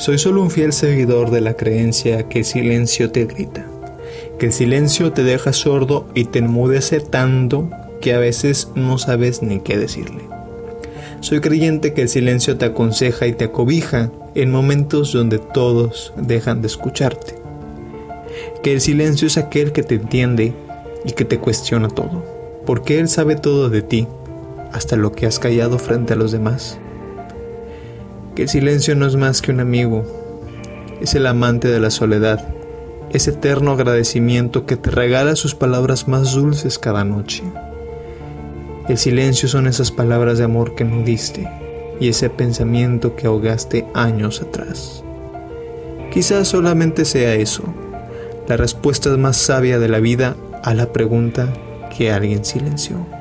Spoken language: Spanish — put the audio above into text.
Soy solo un fiel seguidor de la creencia que el silencio te grita, que el silencio te deja sordo y te enmudece tanto que a veces no sabes ni qué decirle. Soy creyente que el silencio te aconseja y te acobija en momentos donde todos dejan de escucharte. Que el silencio es aquel que te entiende y que te cuestiona todo, porque Él sabe todo de ti, hasta lo que has callado frente a los demás. El silencio no es más que un amigo, es el amante de la soledad, es eterno agradecimiento que te regala sus palabras más dulces cada noche. El silencio son esas palabras de amor que no diste y ese pensamiento que ahogaste años atrás. Quizás solamente sea eso, la respuesta más sabia de la vida a la pregunta que alguien silenció.